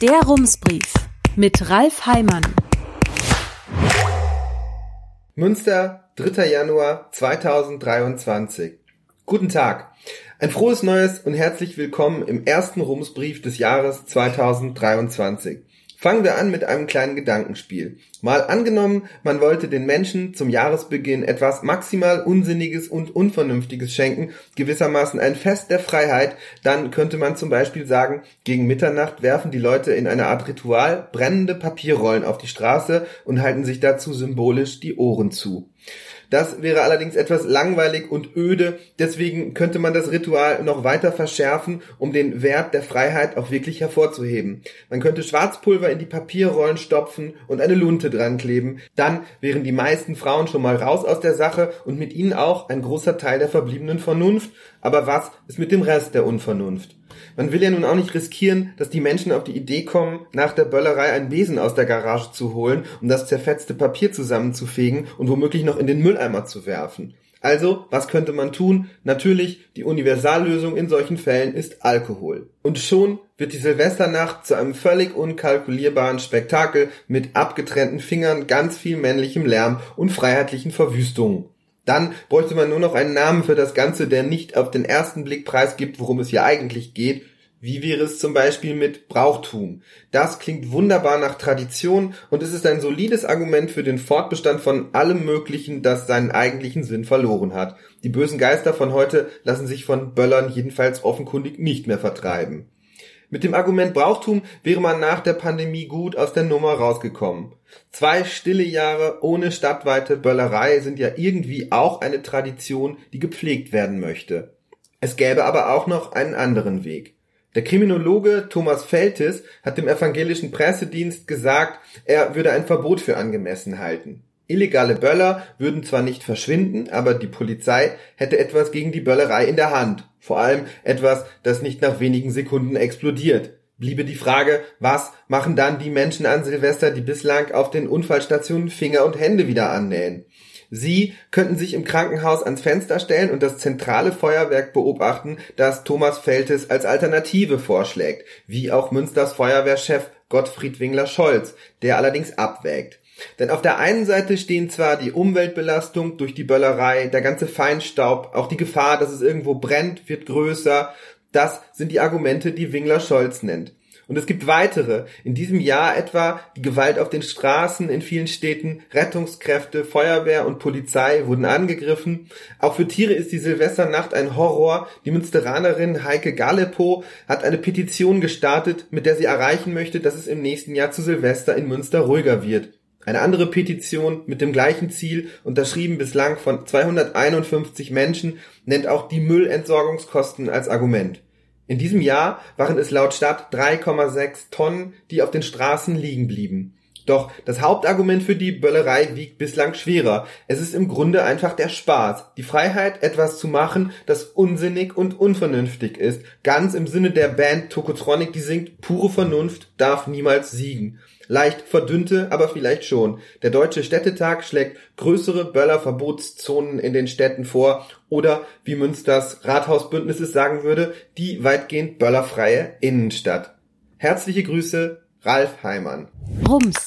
Der Rumsbrief mit Ralf Heimann. Münster, 3. Januar 2023. Guten Tag. Ein frohes Neues und herzlich willkommen im ersten Rumsbrief des Jahres 2023. Fangen wir an mit einem kleinen Gedankenspiel. Mal angenommen, man wollte den Menschen zum Jahresbeginn etwas maximal Unsinniges und Unvernünftiges schenken, gewissermaßen ein Fest der Freiheit, dann könnte man zum Beispiel sagen, gegen Mitternacht werfen die Leute in einer Art Ritual brennende Papierrollen auf die Straße und halten sich dazu symbolisch die Ohren zu. Das wäre allerdings etwas langweilig und öde, deswegen könnte man das Ritual noch weiter verschärfen, um den Wert der Freiheit auch wirklich hervorzuheben. Man könnte Schwarzpulver in die Papierrollen stopfen und eine Lunte dran kleben, dann wären die meisten Frauen schon mal raus aus der Sache und mit ihnen auch ein großer Teil der verbliebenen Vernunft, aber was ist mit dem Rest der Unvernunft? Man will ja nun auch nicht riskieren, dass die Menschen auf die Idee kommen, nach der Böllerei einen Besen aus der Garage zu holen, um das zerfetzte Papier zusammenzufegen und womöglich noch in den Mülleimer zu werfen. Also, was könnte man tun? Natürlich, die Universallösung in solchen Fällen ist Alkohol. Und schon wird die Silvesternacht zu einem völlig unkalkulierbaren Spektakel mit abgetrennten Fingern, ganz viel männlichem Lärm und freiheitlichen Verwüstungen. Dann bräuchte man nur noch einen Namen für das Ganze, der nicht auf den ersten Blick preisgibt, worum es hier eigentlich geht. Wie wäre es zum Beispiel mit Brauchtum? Das klingt wunderbar nach Tradition und es ist ein solides Argument für den Fortbestand von allem Möglichen, das seinen eigentlichen Sinn verloren hat. Die bösen Geister von heute lassen sich von Böllern jedenfalls offenkundig nicht mehr vertreiben. Mit dem Argument Brauchtum wäre man nach der Pandemie gut aus der Nummer rausgekommen. Zwei stille Jahre ohne stadtweite Böllerei sind ja irgendwie auch eine Tradition, die gepflegt werden möchte. Es gäbe aber auch noch einen anderen Weg. Der Kriminologe Thomas Feltis hat dem evangelischen Pressedienst gesagt, er würde ein Verbot für angemessen halten. Illegale Böller würden zwar nicht verschwinden, aber die Polizei hätte etwas gegen die Böllerei in der Hand. Vor allem etwas, das nicht nach wenigen Sekunden explodiert. Bliebe die Frage, was machen dann die Menschen an Silvester, die bislang auf den Unfallstationen Finger und Hände wieder annähen? Sie könnten sich im Krankenhaus ans Fenster stellen und das zentrale Feuerwerk beobachten, das Thomas Feltes als Alternative vorschlägt, wie auch Münsters Feuerwehrchef Gottfried Wingler Scholz, der allerdings abwägt. Denn auf der einen Seite stehen zwar die Umweltbelastung durch die Böllerei, der ganze Feinstaub, auch die Gefahr, dass es irgendwo brennt, wird größer. Das sind die Argumente, die Wingler Scholz nennt. Und es gibt weitere. In diesem Jahr etwa die Gewalt auf den Straßen in vielen Städten, Rettungskräfte, Feuerwehr und Polizei wurden angegriffen. Auch für Tiere ist die Silvesternacht ein Horror. Die Münsteranerin Heike Galepo hat eine Petition gestartet, mit der sie erreichen möchte, dass es im nächsten Jahr zu Silvester in Münster ruhiger wird. Eine andere Petition mit dem gleichen Ziel, unterschrieben bislang von 251 Menschen, nennt auch die Müllentsorgungskosten als Argument. In diesem Jahr waren es laut Stadt 3,6 Tonnen, die auf den Straßen liegen blieben. Doch das Hauptargument für die Böllerei wiegt bislang schwerer. Es ist im Grunde einfach der Spaß, die Freiheit, etwas zu machen, das unsinnig und unvernünftig ist. Ganz im Sinne der Band Tokotronic, die singt, pure Vernunft darf niemals siegen. Leicht verdünnte, aber vielleicht schon. Der Deutsche Städtetag schlägt größere Böllerverbotszonen in den Städten vor oder, wie Münsters Rathausbündnis es sagen würde, die weitgehend böllerfreie Innenstadt. Herzliche Grüße, Ralf Heimann. Rums,